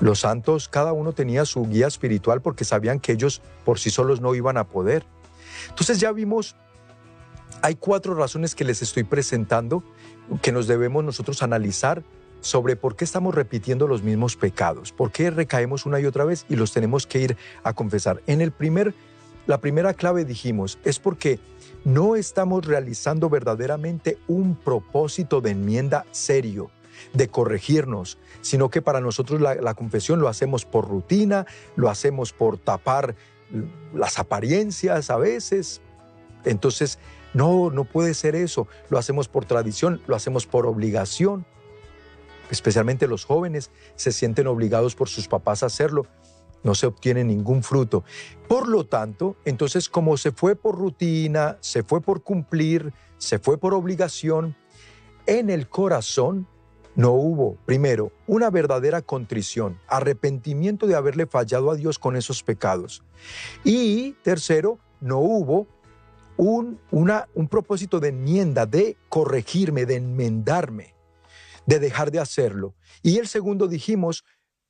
Los santos, cada uno tenía su guía espiritual porque sabían que ellos por sí solos no iban a poder. Entonces ya vimos, hay cuatro razones que les estoy presentando que nos debemos nosotros analizar sobre por qué estamos repitiendo los mismos pecados, por qué recaemos una y otra vez y los tenemos que ir a confesar. En el primer, la primera clave dijimos, es porque no estamos realizando verdaderamente un propósito de enmienda serio, de corregirnos, sino que para nosotros la, confesión lo hacemos por rutina, lo hacemos por tapar las apariencias a veces. Entonces, no, no puede ser eso. Lo hacemos por tradición, lo hacemos por obligación. Especialmente los jóvenes se sienten obligados por sus papás a hacerlo. No se obtiene ningún fruto. Por lo tanto, entonces como se fue por rutina, se fue por cumplir, se fue por obligación, en el corazón no hubo, primero, una verdadera contrición, arrepentimiento de haberle fallado a Dios con esos pecados. Y tercero, no hubo un, una, un propósito de enmienda, de corregirme, de enmendarme, de dejar de hacerlo. Y el segundo dijimos,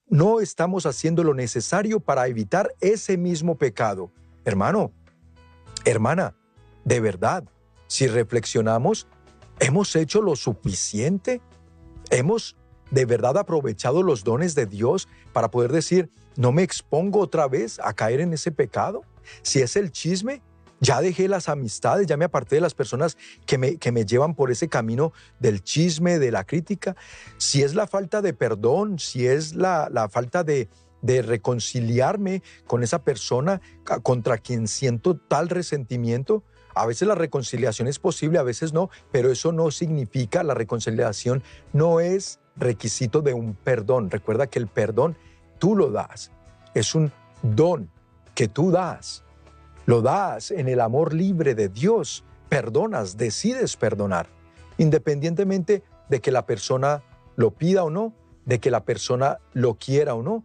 no estamos haciendo lo necesario para evitar ese mismo pecado. Hermano, hermana, de verdad, si reflexionamos, ¿hemos hecho lo suficiente? ¿Hemos de verdad aprovechado los dones de Dios para poder decir, no me expongo otra vez a caer en ese pecado? Si es el chisme, ya dejé las amistades, ya me aparté de las personas que me, que me llevan por ese camino del chisme, de la crítica. Si es la falta de perdón, si es la, la falta de, de reconciliarme con esa persona contra quien siento tal resentimiento, a veces la reconciliación es posible, a veces no, pero eso no significa, la reconciliación no es requisito de un perdón. Recuerda que el perdón tú lo das, es un don que tú das. Lo das en el amor libre de Dios. Perdonas, decides perdonar, independientemente de que la persona lo pida o no, de que la persona lo quiera o no,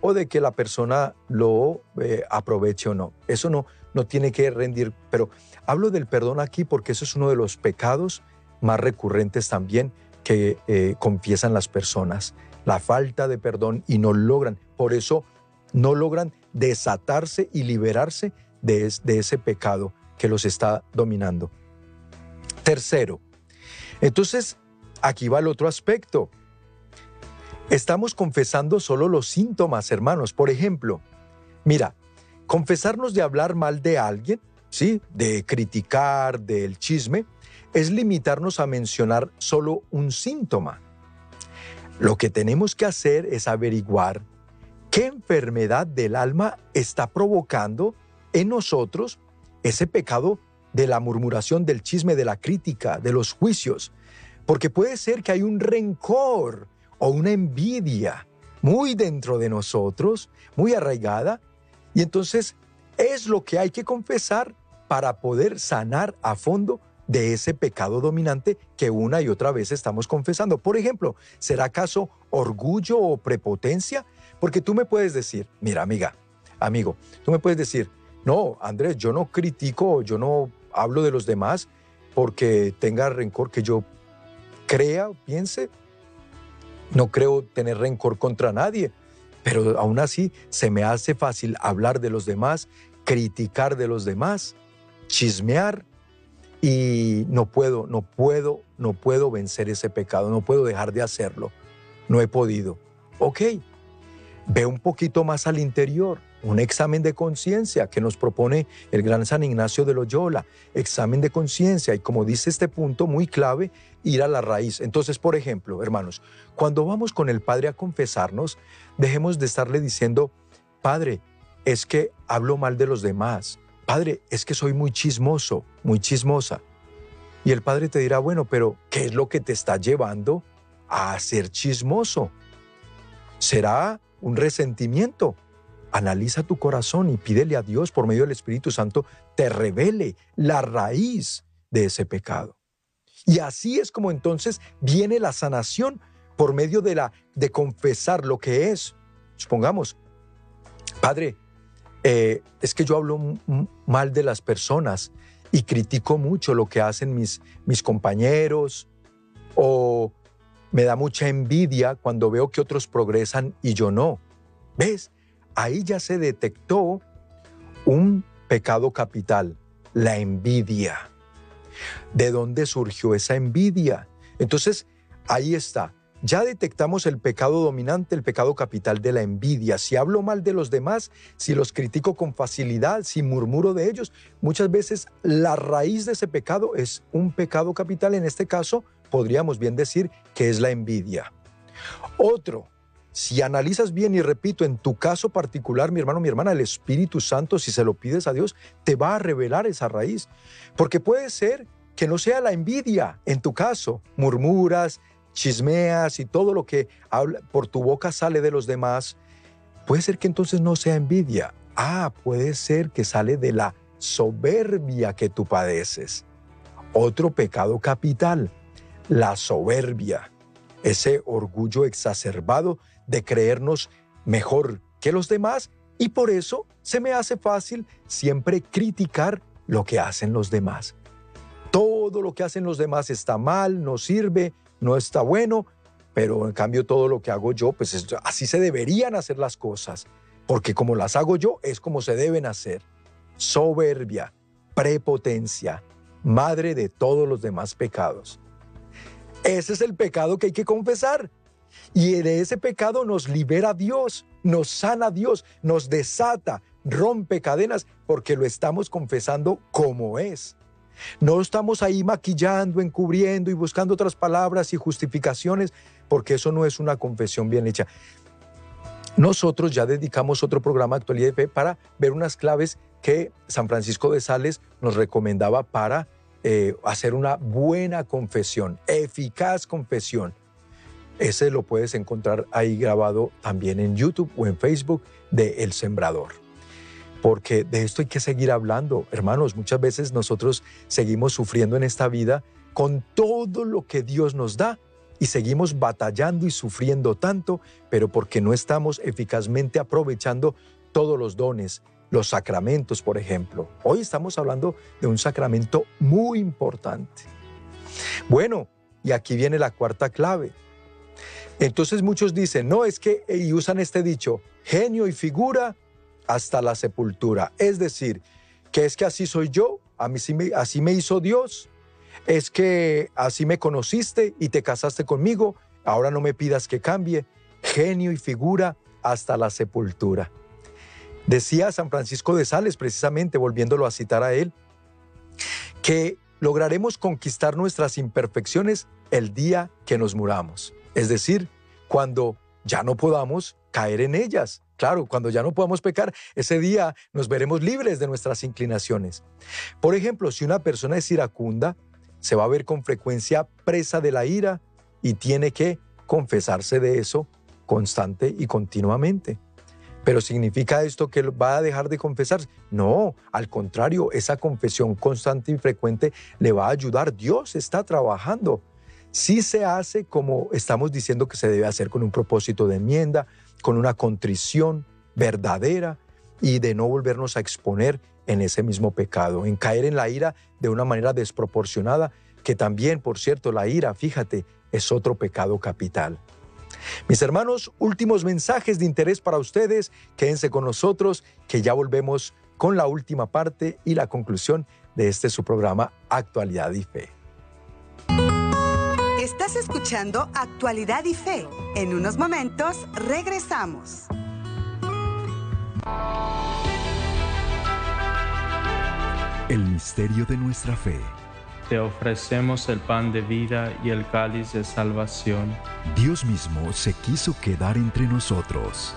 o de que la persona lo eh, aproveche o no. Eso no, no tiene que rendir. Pero hablo del perdón aquí porque eso es uno de los pecados más recurrentes también que eh, confiesan las personas. La falta de perdón y no logran. Por eso no logran desatarse y liberarse de, ese pecado que los está dominando. Tercero, entonces aquí va el otro aspecto. Estamos confesando solo los síntomas, hermanos. Por ejemplo, mira, confesarnos de hablar mal de alguien, ¿sí? De criticar, del chisme, es limitarnos a mencionar solo un síntoma. Lo que tenemos que hacer es averiguar qué enfermedad del alma está provocando en nosotros ese pecado de la murmuración, del chisme, de la crítica, de los juicios. Porque puede ser que hay un rencor o una envidia muy dentro de nosotros, muy arraigada, y entonces es lo que hay que confesar para poder sanar a fondo de ese pecado dominante que una y otra vez estamos confesando. Por ejemplo, ¿será acaso orgullo o prepotencia? Porque tú me puedes decir, mira amiga, amigo, tú me puedes decir, no, Andrés, yo no critico, yo no hablo de los demás porque tenga rencor que yo crea, piense. No creo tener rencor contra nadie, pero aún así se me hace fácil hablar de los demás, criticar de los demás, chismear y no puedo, no puedo, no puedo vencer ese pecado, no puedo dejar de hacerlo. No he podido. Ok, ve un poquito más al interior un examen de conciencia que nos propone el gran San Ignacio de Loyola, examen de conciencia y como dice este punto muy clave, ir a la raíz. Entonces, por ejemplo, hermanos, cuando vamos con el Padre a confesarnos, dejemos de estarle diciendo, Padre, es que hablo mal de los demás. Padre, es que soy muy chismoso, muy chismosa. Y el Padre te dirá, bueno, pero ¿qué es lo que te está llevando a ser chismoso? ¿Será un resentimiento? Analiza tu corazón y pídele a Dios por medio del Espíritu Santo te revele la raíz de ese pecado. Y así es como entonces viene la sanación por medio de la de confesar lo que es. Supongamos, Padre, eh, es que yo hablo mal de las personas y critico mucho lo que hacen mis, mis compañeros o me da mucha envidia cuando veo que otros progresan y yo no. ¿Ves? Ahí ya se detectó un pecado capital, la envidia. ¿De dónde surgió esa envidia? Entonces, ahí está. Ya detectamos el pecado dominante, el pecado capital de la envidia. Si hablo mal de los demás, si los critico con facilidad, si murmuro de ellos, muchas veces la raíz de ese pecado es un pecado capital. En este caso, podríamos bien decir que es la envidia. Otro, si analizas bien y repito, en tu caso particular, mi hermano, mi hermana, el Espíritu Santo, si se lo pides a Dios, te va a revelar esa raíz. Porque puede ser que no sea la envidia en tu caso, murmuras, chismeas y todo lo que por tu boca sale de los demás, puede ser que entonces no sea envidia. Ah, puede ser que sale de la soberbia que tú padeces. Otro pecado capital, la soberbia, ese orgullo exacerbado de creernos mejor que los demás y por eso se me hace fácil siempre criticar lo que hacen los demás. Todo lo que hacen los demás está mal, no sirve, no está bueno, pero en cambio todo lo que hago yo, pues así se deberían hacer las cosas, porque como las hago yo es como se deben hacer. Soberbia, prepotencia, madre de todos los demás pecados. Ese es el pecado que hay que confesar. Y de ese pecado nos libera Dios, nos sana Dios, nos desata, rompe cadenas, porque lo estamos confesando como es. No estamos ahí maquillando, encubriendo y buscando otras palabras y justificaciones, porque eso no es una confesión bien hecha. Nosotros ya dedicamos otro programa Actualidad de Fe para ver unas claves que San Francisco de Sales nos recomendaba para eh, hacer una buena confesión, eficaz confesión. Ese lo puedes encontrar ahí grabado también en YouTube o en Facebook de El Sembrador porque de esto hay que seguir hablando. Hermanos, muchas veces nosotros seguimos sufriendo en esta vida con todo lo que Dios nos da y seguimos batallando y sufriendo tanto, pero porque no estamos eficazmente aprovechando todos los dones, los sacramentos, por ejemplo. Hoy estamos hablando de un sacramento muy importante. Bueno, y aquí viene la cuarta clave. Entonces muchos dicen, no, es que, y usan este dicho, genio y figura hasta la sepultura. Es decir, que es que así soy yo, a mí me, así me hizo Dios, es que así me conociste y te casaste conmigo, ahora no me pidas que cambie, genio y figura hasta la sepultura. Decía San Francisco de Sales, precisamente volviéndolo a citar a él, que lograremos conquistar nuestras imperfecciones el día que nos muramos, es decir, cuando ya no podamos caer en ellas. Claro, cuando ya no podamos pecar, ese día nos veremos libres de nuestras inclinaciones. Por ejemplo, si una persona es iracunda, se va a ver con frecuencia presa de la ira y tiene que confesarse de eso constante y continuamente. Pero ¿significa esto que va a dejar de confesarse? No, al contrario, esa confesión constante y frecuente le va a ayudar. Dios está trabajando. Si se hace como estamos diciendo que se debe hacer con un propósito de enmienda, con una contrición verdadera y de no volvernos a exponer en ese mismo pecado, en caer en la ira de una manera desproporcionada, que también, por cierto, la ira, fíjate, es otro pecado capital. Mis hermanos, últimos mensajes de interés para ustedes, quédense con nosotros, que ya volvemos con la última parte y la conclusión de este su programa Actualidad y Fe. Estás escuchando Actualidad y Fe. En unos momentos regresamos. El misterio de nuestra fe. Te ofrecemos el pan de vida y el cáliz de salvación. Dios mismo se quiso quedar entre nosotros.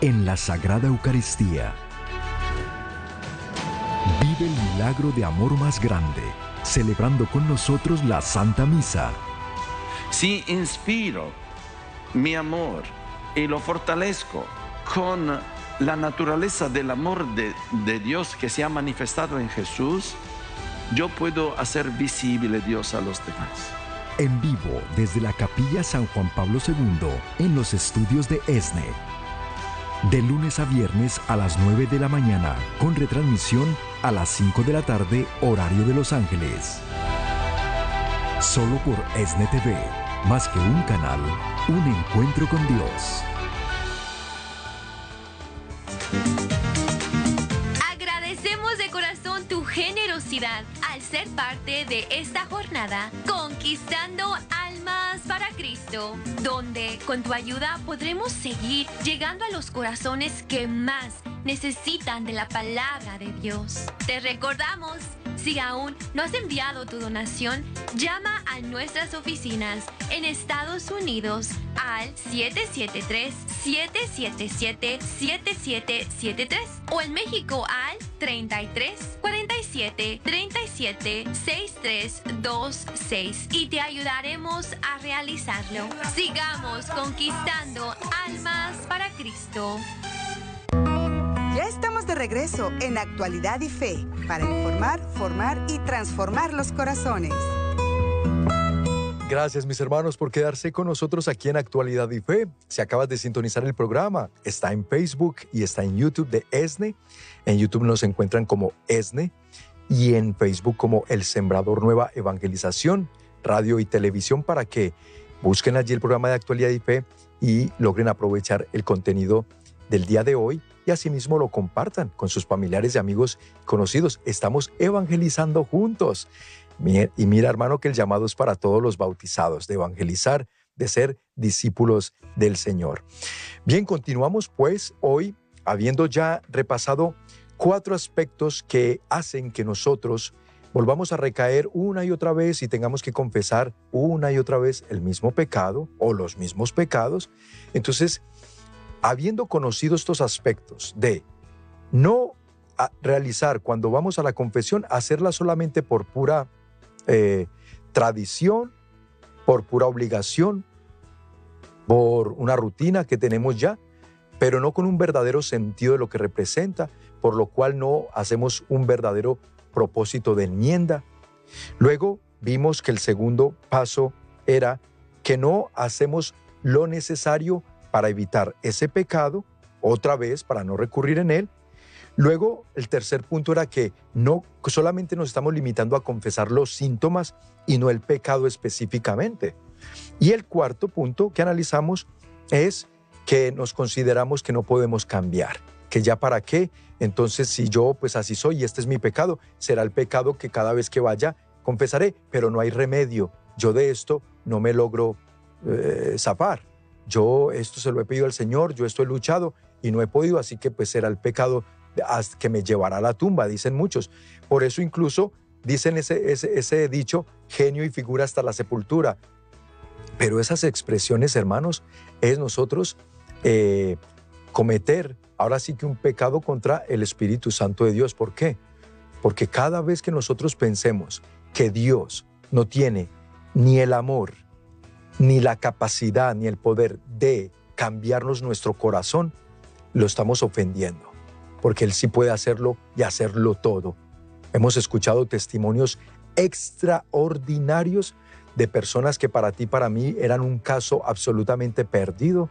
En la Sagrada Eucaristía. Vive el milagro de amor más grande celebrando con nosotros la Santa Misa. Si inspiro mi amor y lo fortalezco con la naturaleza del amor de, Dios que se ha manifestado en Jesús, yo puedo hacer visible Dios a los demás. En vivo desde la capilla San Juan Pablo II en los estudios de ESNE. De lunes a viernes a las 9 de la mañana, con retransmisión a las 5 de la tarde, horario de Los Ángeles. Solo por ESNE TV, más que un canal, un encuentro con Dios. Agradecemos de corazón tu generosidad al ser parte de esta jornada, conquistando almas para Cristo, donde con tu ayuda podremos seguir llegando a los corazones que más necesitan de la palabra de Dios. Te recordamos si aún no has enviado tu donación, llama a nuestras oficinas en Estados Unidos al 773-777-7773 o en México al 33 47 37 6326 y te ayudaremos a realizarlo. Sigamos conquistando almas para Cristo. Ya estamos de regreso en Actualidad y Fe para informar, formar y transformar los corazones. Gracias mis hermanos por quedarse con nosotros aquí en Actualidad y Fe. Si acabas de sintonizar el programa, está en Facebook y está en YouTube de ESNE. En YouTube nos encuentran como ESNE y en Facebook como El Sembrador Nueva Evangelización, radio y televisión para que busquen allí el programa de Actualidad y Fe y logren aprovechar el contenido del día de hoy y asimismo lo compartan con sus familiares y amigos conocidos. Estamos evangelizando juntos. Y mira, hermano, que el llamado es para todos los bautizados, de evangelizar, de ser discípulos del Señor. Bien, continuamos pues hoy, habiendo ya repasado cuatro aspectos que hacen que nosotros volvamos a recaer una y otra vez y tengamos que confesar una y otra vez el mismo pecado o los mismos pecados. Entonces, habiendo conocido estos aspectos de no realizar cuando vamos a la confesión, hacerla solamente por pura eh, tradición, por pura obligación, por una rutina que tenemos ya, pero no con un verdadero sentido de lo que representa, por lo cual no hacemos un verdadero propósito de enmienda. Luego vimos que el segundo paso era que no hacemos lo necesario para evitar ese pecado, otra vez para no recurrir en él. Luego, el tercer punto era que no solamente nos estamos limitando a confesar los síntomas y no el pecado específicamente. Y el cuarto punto que analizamos es que nos consideramos que no podemos cambiar, que ya para qué, entonces si yo pues así soy y este es mi pecado, será el pecado que cada vez que vaya confesaré, pero no hay remedio. Yo de esto no me logro eh, zafar yo esto se lo he pedido al Señor, yo esto he luchado y no he podido, así que pues será el pecado que me llevará a la tumba, dicen muchos. Por eso incluso dicen ese, ese, dicho, genio y figura hasta la sepultura. Pero esas expresiones, hermanos, es nosotros eh, cometer ahora sí que un pecado contra el Espíritu Santo de Dios. ¿Por qué? Porque cada vez que nosotros pensemos que Dios no tiene ni el amor, ni la capacidad ni el poder de cambiarnos nuestro corazón, lo estamos ofendiendo, porque Él sí puede hacerlo y hacerlo todo. Hemos escuchado testimonios extraordinarios de personas que para ti, para mí, eran un caso absolutamente perdido,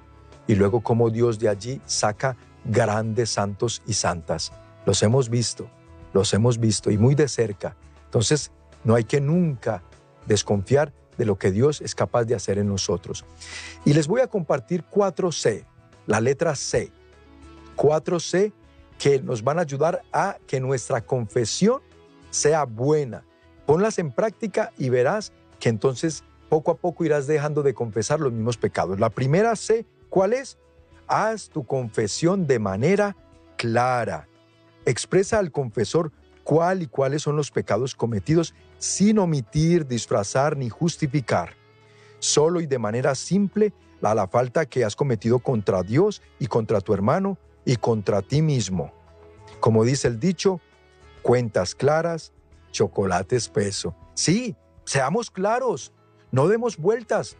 y luego cómo Dios de allí saca grandes santos y santas. Los hemos visto, los hemos visto y muy de cerca. Entonces, no hay que nunca desconfiar de lo que Dios es capaz de hacer en nosotros. Y les voy a compartir cuatro C, la letra C, cuatro C que nos van a ayudar a que nuestra confesión sea buena. Ponlas en práctica y verás que entonces poco a poco irás dejando de confesar los mismos pecados. La primera C, ¿cuál es? Haz tu confesión de manera clara. Expresa al confesor cuál y cuáles son los pecados cometidos sin omitir, disfrazar ni justificar, solo y de manera simple a la falta que has cometido contra Dios y contra tu hermano y contra ti mismo. Como dice el dicho, cuentas claras, chocolate espeso. Sí, seamos claros, no demos vueltas,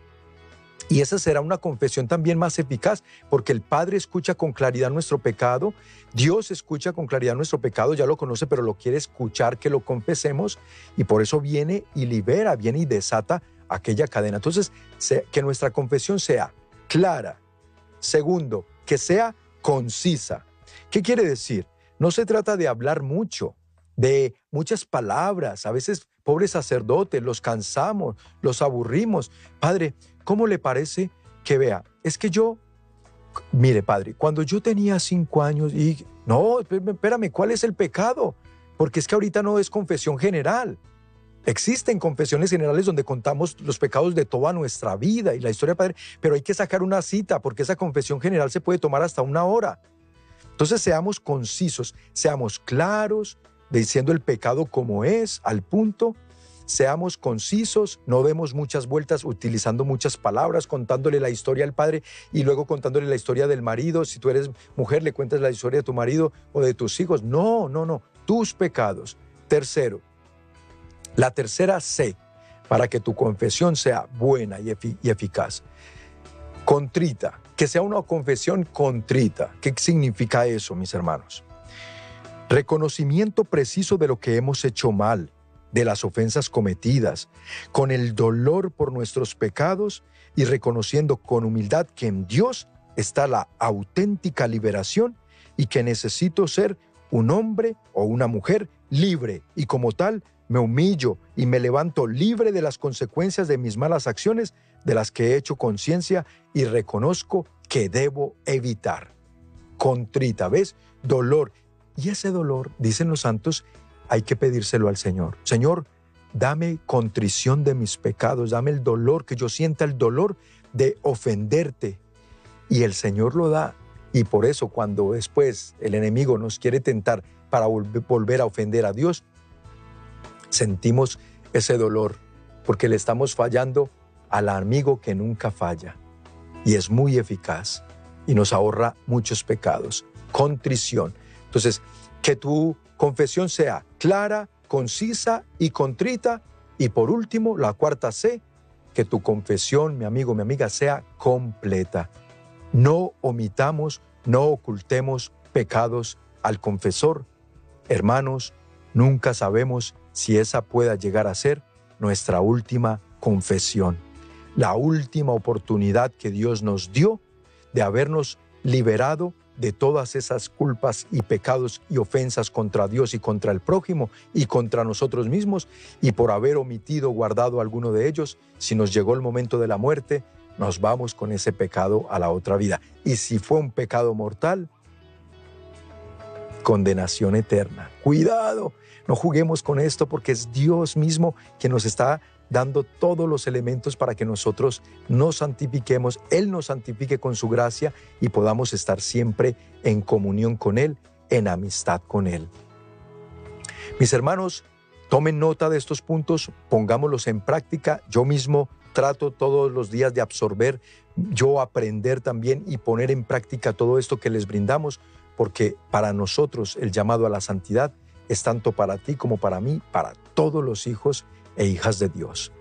y esa será una confesión también más eficaz, porque el Padre escucha con claridad nuestro pecado, Dios escucha con claridad nuestro pecado, ya lo conoce, pero lo quiere escuchar que lo confesemos, y por eso viene y libera, viene y desata aquella cadena. Entonces, que nuestra confesión sea clara. Segundo, que sea concisa. ¿Qué quiere decir? No se trata de hablar mucho, de muchas palabras. A veces, pobres sacerdotes, los cansamos, los aburrimos. Padre, ¿cómo le parece que vea? Es que yo, mire, padre, cuando yo tenía cinco años y, no, espérame, ¿cuál es el pecado? Porque es que ahorita no es confesión general. Existen confesiones generales donde contamos los pecados de toda nuestra vida y la historia, Padre, pero hay que sacar una cita porque esa confesión general se puede tomar hasta una hora. Entonces seamos concisos, seamos claros, diciendo el pecado como es, al punto, seamos concisos, no demos muchas vueltas utilizando muchas palabras, contándole la historia al padre y luego contándole la historia del marido. Si tú eres mujer, le cuentas la historia de tu marido o de tus hijos. No, no, no, tus pecados. Tercero, la tercera C, para que tu confesión sea buena y, eficaz. Contrita, que sea una confesión contrita. ¿Qué significa eso, mis hermanos? Reconocimiento preciso de lo que hemos hecho mal, de las ofensas cometidas, con el dolor por nuestros pecados y reconociendo con humildad que en Dios está la auténtica liberación y que necesito ser un hombre o una mujer libre y como tal me humillo y me levanto libre de las consecuencias de mis malas acciones, de las que he hecho conciencia y reconozco que debo evitar. Contrita, ¿ves? Dolor. Y ese dolor, dicen los santos, hay que pedírselo al Señor. Señor, dame contrición de mis pecados, dame el dolor, que yo sienta el dolor de ofenderte. Y el Señor lo da. Y por eso cuando después el enemigo nos quiere tentar para volver a ofender a Dios, sentimos ese dolor porque le estamos fallando al amigo que nunca falla y es muy eficaz y nos ahorra muchos pecados. Contrición. Entonces, que tu confesión sea clara, concisa y contrita. Y por último, la cuarta C, que tu confesión, mi amigo, mi amiga, sea completa. No omitamos, no ocultemos pecados al confesor. Hermanos, nunca sabemos si esa pueda llegar a ser nuestra última confesión, la última oportunidad que Dios nos dio de habernos liberado de todas esas culpas y pecados y ofensas contra Dios y contra el prójimo y contra nosotros mismos, y por haber omitido o guardado alguno de ellos, si nos llegó el momento de la muerte, nos vamos con ese pecado a la otra vida. Y si fue un pecado mortal, condenación eterna. Cuidado, no juguemos con esto porque es Dios mismo que nos está dando todos los elementos para que nosotros nos santifiquemos, Él nos santifique con su gracia y podamos estar siempre en comunión con Él, en amistad con Él. Mis hermanos, tomen nota de estos puntos, pongámoslos en práctica. Yo mismo trato todos los días de absorber, yo aprender también y poner en práctica todo esto que les brindamos, porque para nosotros el llamado a la santidad es tanto para ti como para mí, para todos los hijos e hijas de Dios.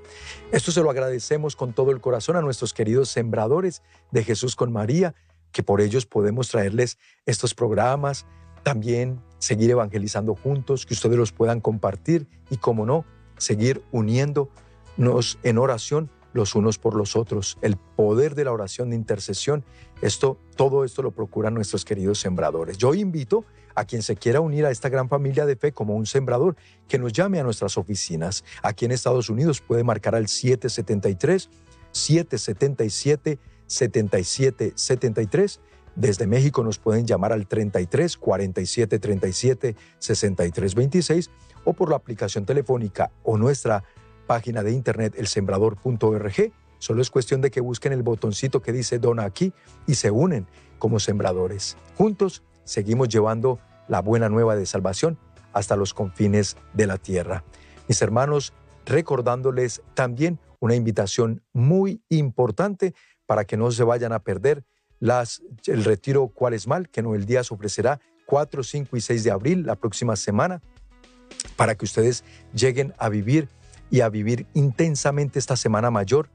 Esto se lo agradecemos con todo el corazón a nuestros queridos sembradores de Jesús con María, que por ellos podemos traerles estos programas, también seguir evangelizando juntos, que ustedes los puedan compartir y, como no, seguir uniéndonos en oración los unos por los otros. El poder de la oración de intercesión, esto, todo esto lo procuran nuestros queridos sembradores. Yo invito a quien se quiera unir a esta gran familia de fe como un sembrador, que nos llame a nuestras oficinas. Aquí en Estados Unidos puede marcar al 773 777 7773. Desde México nos pueden llamar al 33 47 37 63 26 o por la aplicación telefónica o nuestra página de internet elsembrador.org. Solo es cuestión de que busquen el botoncito que dice Dona aquí y se unen como sembradores. Juntos seguimos llevando la buena nueva de salvación hasta los confines de la tierra. Mis hermanos, recordándoles también una invitación muy importante para que no se vayan a perder las, el retiro cuaresmal que Noel Díaz ofrecerá 4, 5 y 6 de abril, la próxima semana, para que ustedes lleguen a vivir y a vivir intensamente esta semana mayor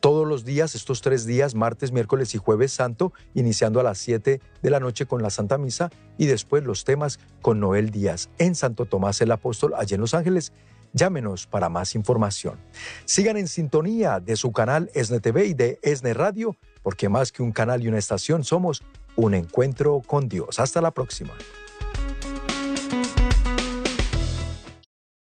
todos los días, estos tres días, martes, miércoles y jueves santo, iniciando a las 7 de la noche con la Santa Misa y después los temas con Noel Díaz en Santo Tomás el Apóstol, allá en Los Ángeles. Llámenos para más información. Sigan en sintonía de su canal ESNE TV y de ESNE Radio, porque más que un canal y una estación somos un encuentro con Dios. Hasta la próxima.